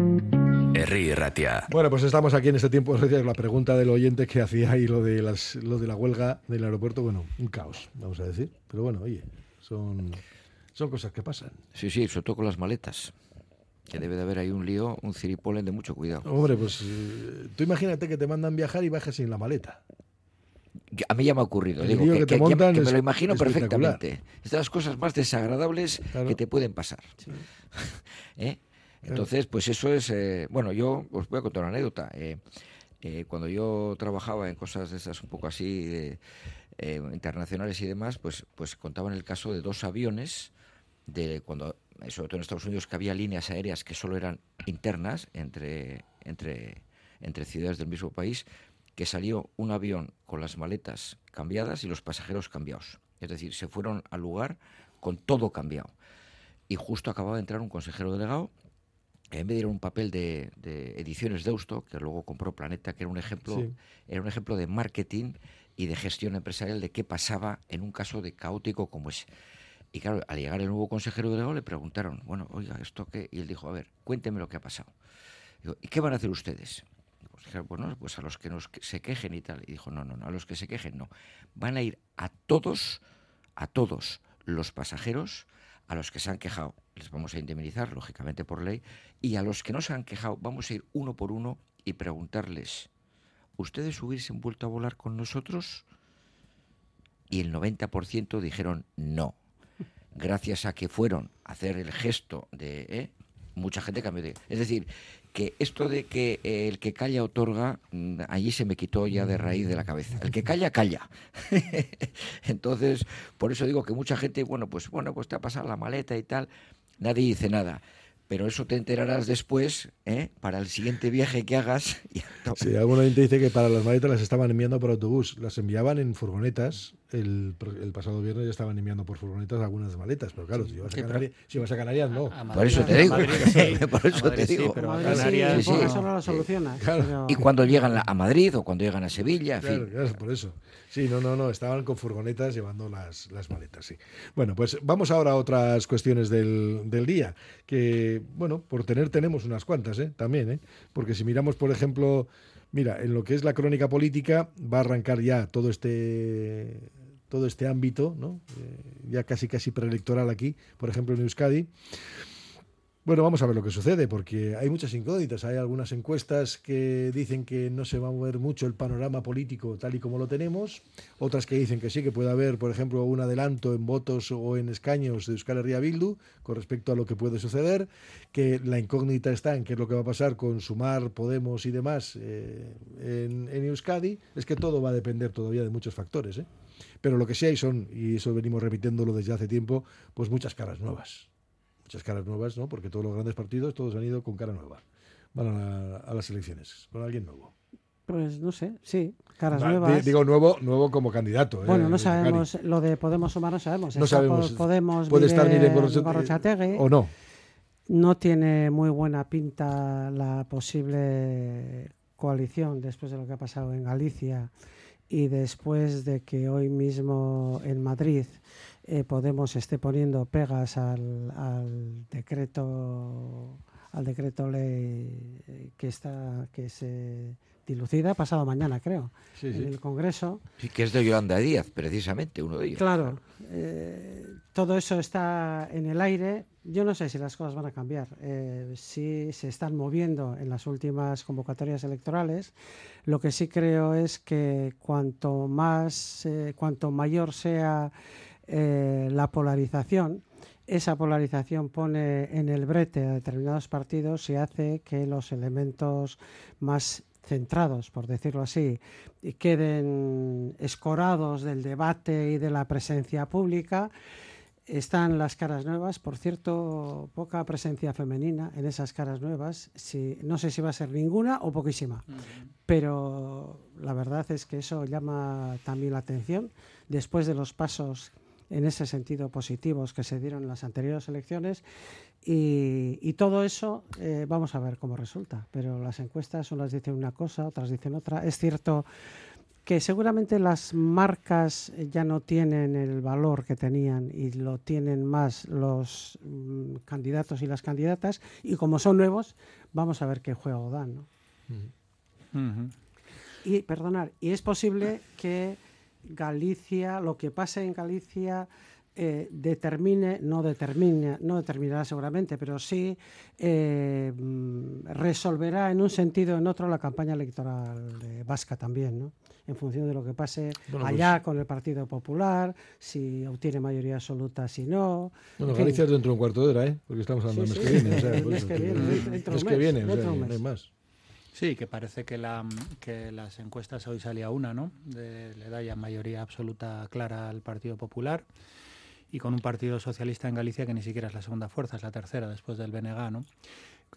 Herri Ratia. Bueno, pues estamos aquí en este tiempo la pregunta del oyente que hacía ahí lo de, las, lo de la huelga del aeropuerto. Bueno, un caos, vamos a decir. Pero bueno, oye, son, son cosas que pasan. Sí, sí, sobre todo con las maletas. Que debe de haber ahí un lío, un ciripolen de mucho cuidado. Hombre, pues eh, tú imagínate que te mandan viajar y bajes sin la maleta. A mí ya me ha ocurrido, digo, que, que te que- que- montan que me lo imagino perfectamente. Es de las cosas más desagradables que te pueden pasar. ¿Eh? Entonces, pues eso es, eh, bueno, yo os voy a contar una anécdota. Eh, eh, cuando yo trabajaba en cosas de esas un poco así, eh, internacionales y demás, pues, pues contaban el caso de dos aviones, de cuando, sobre todo en Estados Unidos, que había líneas aéreas que solo eran internas entre, entre, entre ciudades del mismo país, que salió un avión con las maletas cambiadas y los pasajeros cambiados. Es decir, se fueron al lugar con todo cambiado. Y justo acababa de entrar un consejero delegado a mí me dieron un papel de, de ediciones Deusto, que luego compró Planeta, que era un ejemplo, Sí. era un ejemplo de marketing y de gestión empresarial de qué pasaba en un caso de caótico como ese. Y claro, al llegar el nuevo consejero delegado le preguntaron, bueno, oiga, ¿esto qué? Y él dijo, a ver, cuénteme lo que ha pasado. Digo, ¿y qué van a hacer ustedes? Pues dijeron, bueno, pues a los que nos se quejen y tal. Y dijo, no, no, no, a los que se quejen no. Van a ir a todos, a todos los pasajeros a los que se han quejado les vamos a indemnizar, lógicamente por ley, y a los que no se han quejado vamos a ir uno por uno y preguntarles, ¿ustedes hubiesen vuelto a volar con nosotros? Y el 90% dijeron no. Gracias a que fueron a hacer el gesto de... ¿eh? Mucha gente cambió de... Es decir, que esto de que eh, el que calla otorga, mm, allí se me quitó ya de raíz de la cabeza. El que calla, calla. Entonces, por eso digo que mucha gente, bueno, pues bueno, pues te ha pasado la maleta y tal, nadie dice nada. Pero eso te enterarás después, ¿eh? para el siguiente viaje que hagas. y- Sí, alguna gente dice que para las maletas las estaban enviando por autobús, las enviaban en furgonetas. El, el pasado viernes ya estaban enviando por furgonetas algunas maletas, pero claro, si vas a, Canarias, si vas a Canarias, no. Por eso te digo. Madrid sí, por eso Madrid te digo. pero a Madrid sí, Canarias sí. eso no lo solucionas. pero- Y cuando llegan a Madrid o cuando llegan a Sevilla, en Claro, fin. claro, por eso. Sí, no, no, no, estaban con furgonetas llevando las, las maletas, sí. Bueno, pues vamos ahora a otras cuestiones del, del día, que, bueno, por tener tenemos unas cuantas, ¿eh? También, ¿eh? Porque si miramos, por ejemplo, mira, en lo que es la crónica política, va a arrancar ya todo este todo este ámbito, ¿no? Eh, ya casi casi preelectoral aquí, por ejemplo en Euskadi. Bueno, vamos a ver lo que sucede, porque hay muchas incógnitas. Hay algunas encuestas que dicen que no se va a mover mucho el panorama político tal y como lo tenemos. Otras que dicen que sí, que puede haber, por ejemplo, un adelanto en votos o en escaños de Euskal Herria Bildu con respecto a lo que puede suceder. Que la incógnita está en qué es lo que va a pasar con Sumar, Podemos y demás eh, en, en Euskadi. Es que todo va a depender todavía de muchos factores. ¿eh? Pero lo que sí hay son, y eso venimos repitiéndolo desde hace tiempo, pues muchas caras nuevas muchas caras nuevas, ¿no? Porque todos los grandes partidos, todos han ido con cara nueva. Van a, la- a las elecciones, con alguien nuevo. Pues no sé, sí, caras di- nuevas. Digo nuevo, nuevo como candidato. ¿eh? bueno, no Cari. sabemos, lo de Podemos Sumar no sabemos. No Está sabemos. Po- Podemos Puede estar Miren en Gorrocha- Gorrochategui. o no. No tiene muy buena pinta la posible coalición después de lo que ha pasado en Galicia y después de que hoy mismo en Madrid eh, Podemos esté poniendo pegas al, al decreto al decreto ley eh, que está que se dilucida pasado mañana, creo, Sí, en sí. el Congreso. Sí, que es de Yolanda Díaz, precisamente, uno de ellos. Claro, eh, todo eso está en el aire. Yo no sé si las cosas van a cambiar. Eh, sí se están moviendo en las últimas convocatorias electorales. Lo que sí creo es que cuanto más, eh, cuanto mayor sea eh, la polarización, esa polarización pone en el brete a determinados partidos y hace que los elementos más centrados, por decirlo así, y queden escorados del debate y de la presencia pública. Están las caras nuevas, por cierto, poca presencia femenina en esas caras nuevas. Si, no sé si va a ser ninguna o poquísima, pero la verdad es que eso llama también la atención. Después de los pasos en ese sentido positivos que se dieron en las anteriores elecciones y, y todo eso eh, vamos a ver cómo resulta. Pero las encuestas unas dicen una cosa, otras dicen otra. Es cierto que seguramente las marcas ya no tienen el valor que tenían y lo tienen más los mm, candidatos y las candidatas y como son nuevos vamos a ver qué juego dan. ¿no? Y perdonar, y es posible que Galicia, lo que pase en Galicia, eh, determine, no determine, no determinará seguramente, pero sí eh, mm, resolverá en un sentido o en otro la campaña electoral eh, vasca también, ¿no? En función de lo que pase Bueno, allá pues- con el Partido Popular, si obtiene mayoría absoluta, si no. Bueno, en fin. Galicia es dentro de un cuarto de hora, ¿eh? Porque estamos hablando Sí, sí, mes que viene. O sea, mes eso que viene, dentro- de Mes que viene, o sea, de no hay más. Sí, que parece que, la, que las encuestas hoy salía una, ¿no? Le da ya mayoría absoluta clara al Partido Popular y con un Partido Socialista en Galicia que ni siquiera es la segunda fuerza, es la tercera después del BNG, ¿no?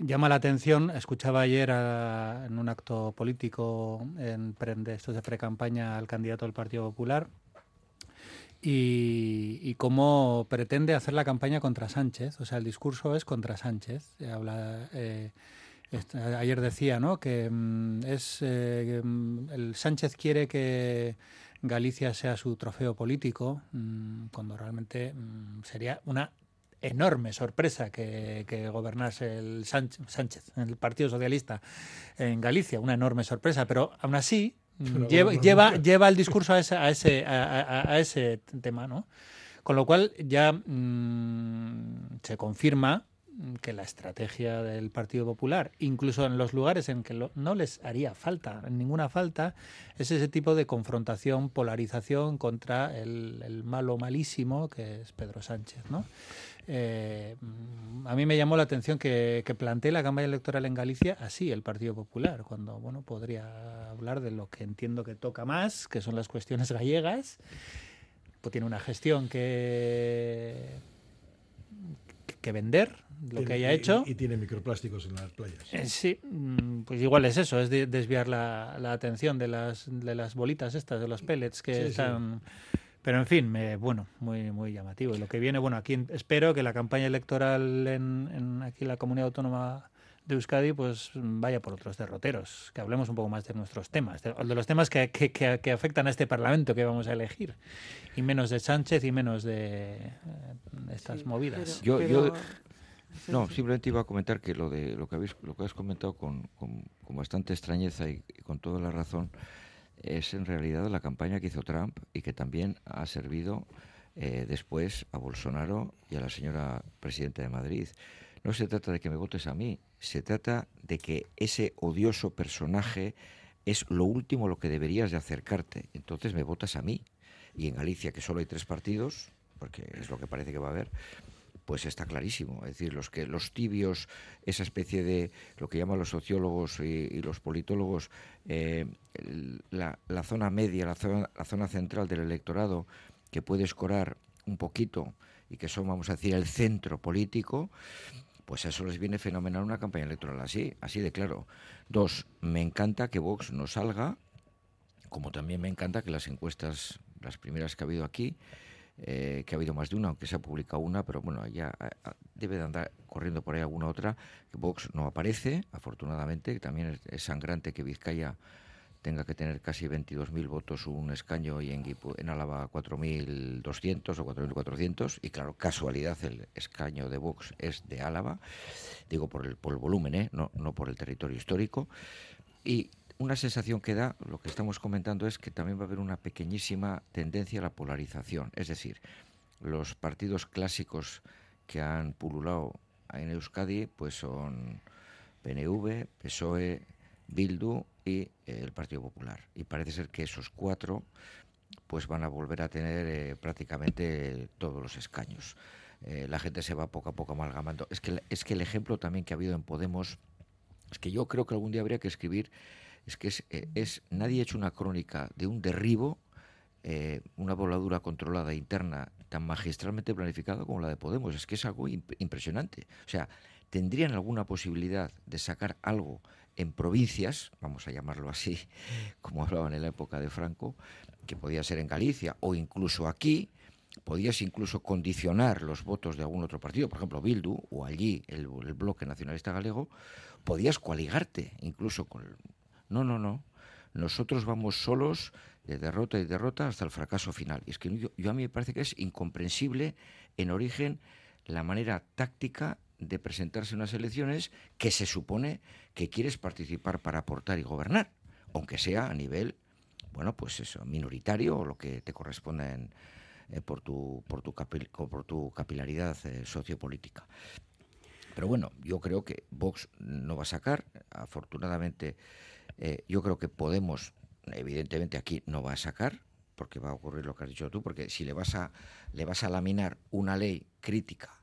Llama la atención, escuchaba ayer en un acto político en pre, de estos de pre-campaña al candidato del Partido Popular y, cómo pretende hacer la campaña contra Sánchez. O sea, el discurso es contra Sánchez. Eh, Habla, eh, ayer decía ¿no? que mm, es eh, mm, el Sánchez quiere que Galicia sea su trofeo político, mm, cuando realmente sería una enorme sorpresa que, que gobernase el Sánchez, Sánchez, el Partido Socialista en Galicia, una enorme sorpresa, pero aún así Pero lleva, lleva, el discurso a ese, a ese, a, a- a ese tema, ¿no? Con lo cual ya se confirma que la estrategia del Partido Popular, incluso en los lugares en que lo- no les haría falta, ninguna falta, es ese tipo de confrontación, polarización contra el, el malo malísimo que es Pedro Sánchez, ¿no? Eh, a mí me llamó la atención que, que plantee la campaña electoral en Galicia así el Partido Popular, cuando bueno podría hablar de lo que entiendo que toca más, que son las cuestiones gallegas. Pues tiene una gestión que que vender, lo Tiene- que haya y- hecho. Y, tiene microplásticos en las playas. Eh, Sí, mm, pues igual es eso, es de- desviar la, la atención de las, de las bolitas estas, de los pellets que Sí, sí. están... Pero en fin, me- bueno, muy, muy llamativo. Y lo que viene, bueno, aquí espero que la campaña electoral en, en aquí en la comunidad autónoma de Euskadi pues vaya por otros derroteros, que hablemos un poco más de nuestros temas, de, de los temas que, que- que- que afectan a este Parlamento que vamos a elegir, y menos de Sánchez y menos de, eh, estas movidas. Yo, yo no, simplemente iba a comentar que lo de lo que habéis lo que has comentado con, con- con bastante extrañeza y, y con toda la razón es en realidad la campaña que hizo Trump y que también ha servido eh, después a Bolsonaro y a la señora presidenta de Madrid. No se trata de que me votes a mí, se trata de que ese odioso personaje es lo último a lo que deberías de acercarte. Entonces me votas a mí. Y en Galicia, que solo hay tres partidos, porque es lo que parece que va a haber, pues está clarísimo. Es decir, los que los tibios, esa especie de lo que llaman los sociólogos y, los politólogos, eh, la, la zona media, la zona, la zona central del electorado, que puede escorar un poquito y que son, vamos a decir, el centro político, pues a eso les viene fenomenal una campaña electoral así, así de claro. Dos, me encanta que Vox no salga, como también me encanta que las encuestas, las primeras que ha habido aquí, eh, que ha habido más de una, aunque se ha publicado una, pero bueno, ya debe de andar corriendo por ahí alguna otra, Vox no aparece, afortunadamente, que también es, sangrante que Vizcaya tenga que tener casi 22.000 votos un escaño y en, en Álava 4.200 o 4.400 y claro, casualidad el escaño de Vox es de Álava, digo por el, por el volumen, ¿eh? no, no por el territorio histórico. Y una sensación que da, lo que estamos comentando es que también va a haber una pequeñísima tendencia a la polarización. Es decir, los partidos clásicos que han pululado en Euskadi pues son PNV, PSOE, Bildu y el Partido Popular. Y parece ser que esos cuatro pues van a volver a tener eh, prácticamente todos los escaños. Eh, la gente se va poco a poco amalgamando. Es que, es que el ejemplo también que ha habido en Podemos, es que yo creo que algún día habría que escribir, es que es, eh, es nadie ha hecho una crónica de un derribo, una voladura controlada interna tan magistralmente planificada como la de Podemos. Es que es algo impresionante. O sea, tendrían alguna posibilidad de sacar algo en provincias, vamos a llamarlo así, como hablaban en la época de Franco, que podía ser en Galicia o incluso aquí, podías incluso condicionar los votos de algún otro partido, por ejemplo Bildu o allí el, bloque nacionalista galego, podías coaligarte incluso con... No, no, no. Nosotros vamos solos de derrota y derrota hasta el fracaso final. Y es que yo, a mí me parece que es incomprensible en origen la manera táctica de presentarse en unas elecciones que se supone que quieres participar para aportar y gobernar, aunque sea a nivel, bueno, pues eso, minoritario o lo que te corresponda eh, por, tu, por, tu por tu capilaridad eh, sociopolítica. Pero bueno, yo creo que Vox no va a sacar, afortunadamente eh, yo creo que Podemos, evidentemente aquí no va a sacar, porque va a ocurrir lo que has dicho tú, porque si le vas a, le vas a laminar una ley crítica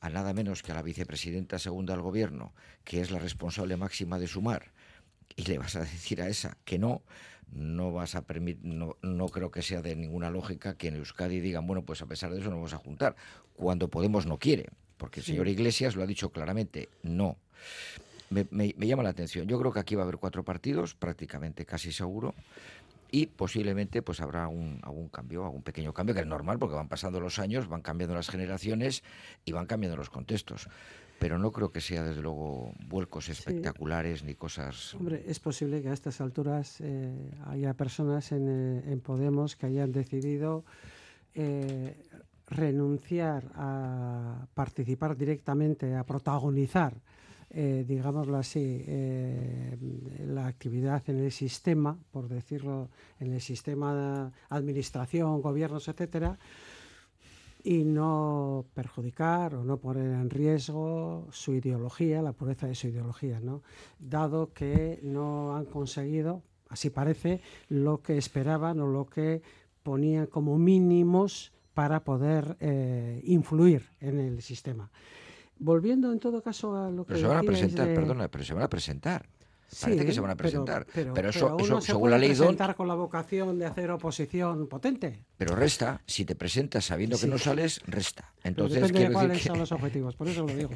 a nada menos que a la vicepresidenta segunda del gobierno, que es la responsable máxima de sumar, y le vas a decir a esa que no, no vas a permitir, no, no creo que sea de ninguna lógica que en Euskadi digan, bueno, pues a pesar de eso no vamos a juntar, cuando Podemos no quiere, porque el señor Iglesias lo ha dicho claramente, no. Me, me, llama la atención. Yo creo que aquí va a haber cuatro partidos, prácticamente casi seguro y posiblemente pues habrá un, algún cambio, algún pequeño cambio, que es normal porque van pasando los años, van cambiando las generaciones y van cambiando los contextos. Pero no creo que sea, desde luego, vuelcos espectaculares ni cosas... Hombre, es posible que a estas alturas eh, haya personas en, eh, en, Podemos que hayan decidido eh, renunciar a participar directamente, a protagonizar eh, digámoslo así, eh, la actividad en el sistema, por decirlo, en el sistema administración, gobiernos, etcétera, y no perjudicar o no poner en riesgo su ideología, la pureza de su ideología, dado que no han conseguido, así parece, lo que esperaban o lo que ponían como mínimos para poder eh, influir en el sistema. Volviendo en todo caso a lo que. Pero se van a presentar, perdona, pero se van a presentar. Parece que se van a presentar. Pero, eso, eso según la ley presentar con la vocación de hacer oposición potente. Pero resta, si te presentas sabiendo que no sales, resta. Entonces, depende de cuáles son los objetivos, por eso lo digo.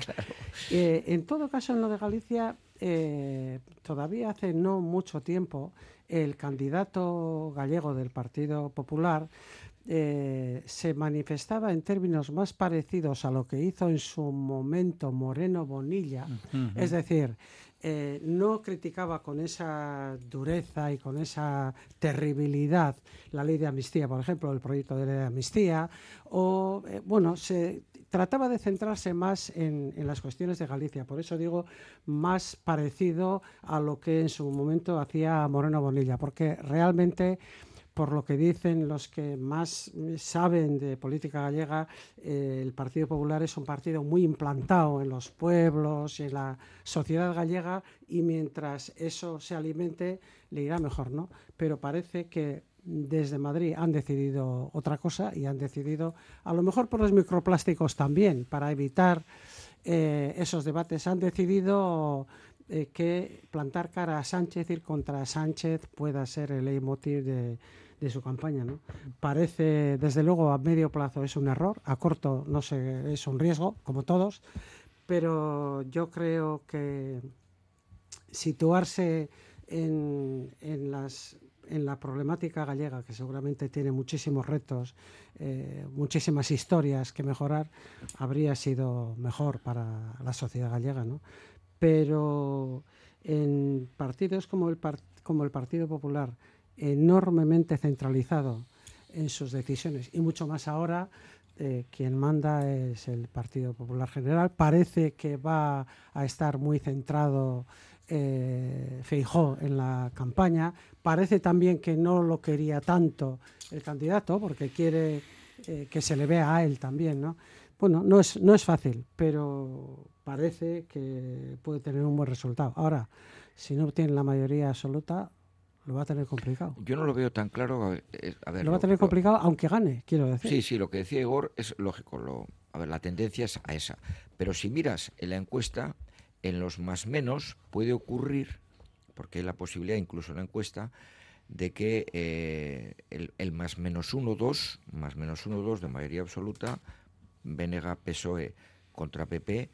Eh, en todo caso, en lo de Galicia, eh, todavía hace no mucho tiempo, el candidato gallego del Partido Popular eh, se manifestaba en términos más parecidos a lo que hizo en su momento Moreno Bonilla, es decir, eh, no criticaba con esa dureza y con esa terribilidad la ley de amnistía, por ejemplo, el proyecto de ley de amnistía, o, eh, bueno, se trataba de centrarse más en, en, las cuestiones de Galicia, por eso digo más parecido a lo que en su momento hacía Moreno Bonilla, porque realmente por lo que dicen los que más saben de política gallega, eh, el Partido Popular es un partido muy implantado en los pueblos y en la sociedad gallega y mientras eso se alimente le irá mejor, ¿no? Pero parece que desde Madrid han decidido otra cosa y han decidido, a lo mejor por los microplásticos también, para evitar eh, esos debates, han decidido eh, que plantar cara a Sánchez, ir contra Sánchez pueda ser el leitmotiv de, de su campaña. ¿no? Parece, desde luego, a medio plazo es un error, a corto no sé, es un riesgo, como todos, pero yo creo que situarse en, en, las, en la problemática gallega, que seguramente tiene muchísimos retos, eh, muchísimas historias que mejorar, habría sido mejor para la sociedad gallega. ¿no? Pero en partidos como el, como el Partido Popular, enormemente centralizado en sus decisiones y mucho más ahora eh, quien manda es el Partido Popular General. Parece que va a estar muy centrado eh, en la campaña. Parece también que no lo quería tanto el candidato porque quiere eh, que se le vea a él también, ¿no? Bueno, no es, no es fácil, pero parece que puede tener un buen resultado. Ahora, si no tiene la mayoría absoluta, lo va a tener complicado. Yo no lo veo tan claro. A ver, eh, a ver, Lo va a tener complicado, aunque gane, quiero decir. Sí, sí, lo que decía Igor es lógico. Lo, a ver, la tendencia es a esa. Pero si miras en la encuesta, en los más menos puede ocurrir, porque hay la posibilidad, incluso en la encuesta, de que eh, el, el más menos uno, dos, más menos uno, dos de mayoría absoluta, Venega, PSOE contra PP,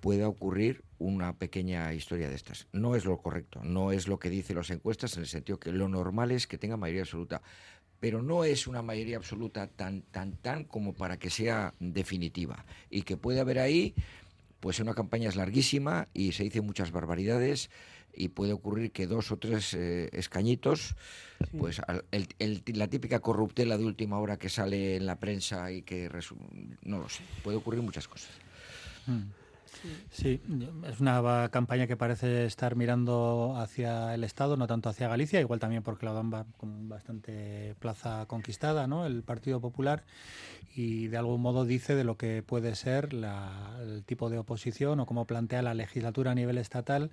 pueda ocurrir una pequeña historia de estas. No es lo correcto, no es lo que dicen las encuestas, en el sentido que lo normal es que tenga mayoría absoluta, pero no es una mayoría absoluta tan, tan, tan como para que sea definitiva. Y que puede haber ahí, pues una campaña es larguísima y se dicen muchas barbaridades y puede ocurrir que dos o tres eh, escañitos, pues al- el- el- la típica corruptela de última hora que sale en la prensa y que resu- no lo sé, puede ocurrir muchas cosas. Mm. Sí, es una campaña que parece estar mirando hacia el Estado, no tanto hacia Galicia, igual también porque la dan con bastante plaza conquistada, ¿no? El Partido Popular, y de algún modo dice de lo que puede ser la- el tipo de oposición o cómo plantea la legislatura a nivel estatal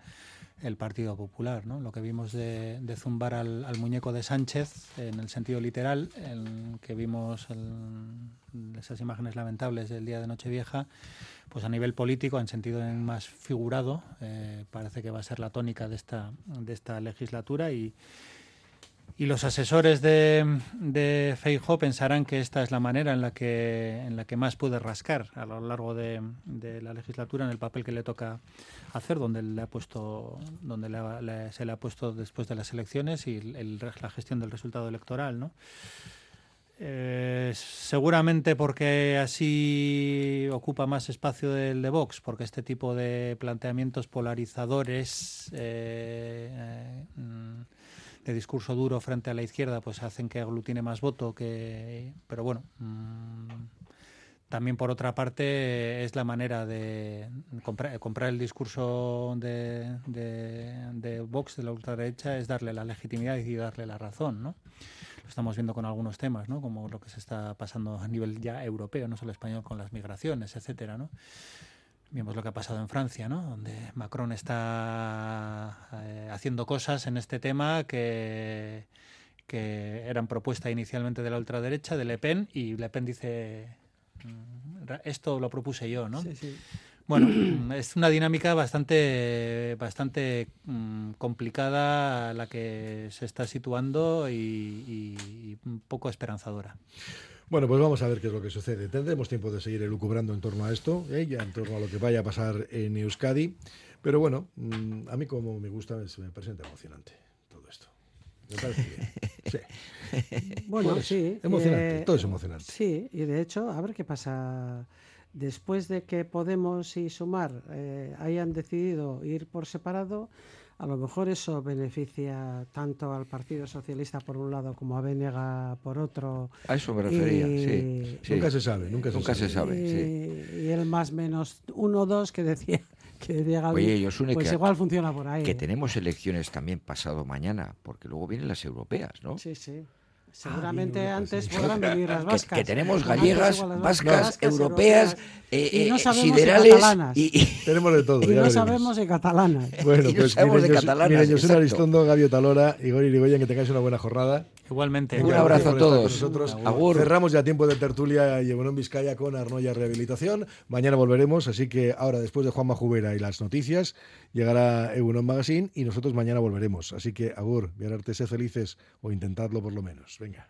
el Partido Popular, ¿no? Lo que vimos de, de zumbar al, al muñeco de Sánchez en el sentido literal, en que vimos el- esas imágenes lamentables del día de Nochevieja, pues a nivel político, en sentido más figurado, eh, parece que va a ser la tónica de esta, de esta legislatura y, y los asesores de, de Feijóo pensarán que esta es la manera en la que, en la que más puede rascar a lo largo de, de la legislatura en el papel que le toca hacer, donde le ha puesto, donde le le- se le ha puesto después de las elecciones y el- la gestión del resultado electoral, ¿no? Eh, seguramente porque así ocupa más espacio del de Vox, porque este tipo de planteamientos polarizadores eh, mm, de discurso duro frente a la izquierda, pues hacen que aglutine más voto que. Pero bueno. mm, también por otra parte es la manera de comprar, comprar el discurso de, de, de Vox, de la ultraderecha, es darle la legitimidad y darle la razón, ¿no? Lo estamos viendo con algunos temas, ¿no? Como lo que se está pasando a nivel ya europeo, no solo español, con las migraciones, etcétera, ¿no? Vimos lo que ha pasado en Francia, ¿no? Donde Macron está eh, haciendo cosas en este tema que, eran propuesta inicialmente de la ultraderecha, de Le Pen, y Le Pen dice, "Mm, esto lo propuse yo, ¿no? Sí, sí. Bueno, es una dinámica bastante, bastante mm, complicada la que se está situando y, y- y un poco esperanzadora. Bueno, pues vamos a ver qué es lo que sucede. Tendremos tiempo de seguir elucubrando en torno a esto, ¿eh? ya en torno a lo que vaya a pasar en Euskadi. Pero bueno, mm, a mí como me gusta, me, me presenta emocionante todo esto. Me parece bien. Sí. Bueno, Por eso, sí. Emocionante, eh, todo es emocionante. Sí, y de hecho, a ver qué pasa. Después de que Podemos y Sumar eh, hayan decidido ir por separado, a lo mejor eso beneficia tanto al Partido Socialista por un lado como a Benega por otro. A eso me refería, y- sí, sí. Nunca se sabe, nunca se Nunca se sabe. sabe, y, y el más menos uno o dos que decía que decía Gaby, Oye, Josune, pues que, igual funciona por ahí. que tenemos elecciones también pasado mañana, porque luego vienen las europeas, ¿no? Sí, sí. Seguramente bien, antes sí. podrán venir las Que- vascas. Que, tenemos Antes gallegas, las vascas, europeas, eh, y no eh, siderales catalanas. y, y- Tenemos de todo. Y no sabemos de catalanas. Bueno, y no pues sabemos de miren, Jos- catalanas, miren, José exacto. Aristondo, Gabio Talora, Igor Irigoyen, que tengáis una buena jornada. Igualmente. Un Gracias abrazo a todos. nosotros. Agur. Cerramos ya tiempo de tertulia y en Vizcaya con Arnoya Rehabilitación. Mañana volveremos, así que ahora, después de Juanma Jubera y las noticias, llegará Euron Magazine y nosotros mañana volveremos. Así que, Agur, viararte, sé felices o intentadlo por lo menos. Venga.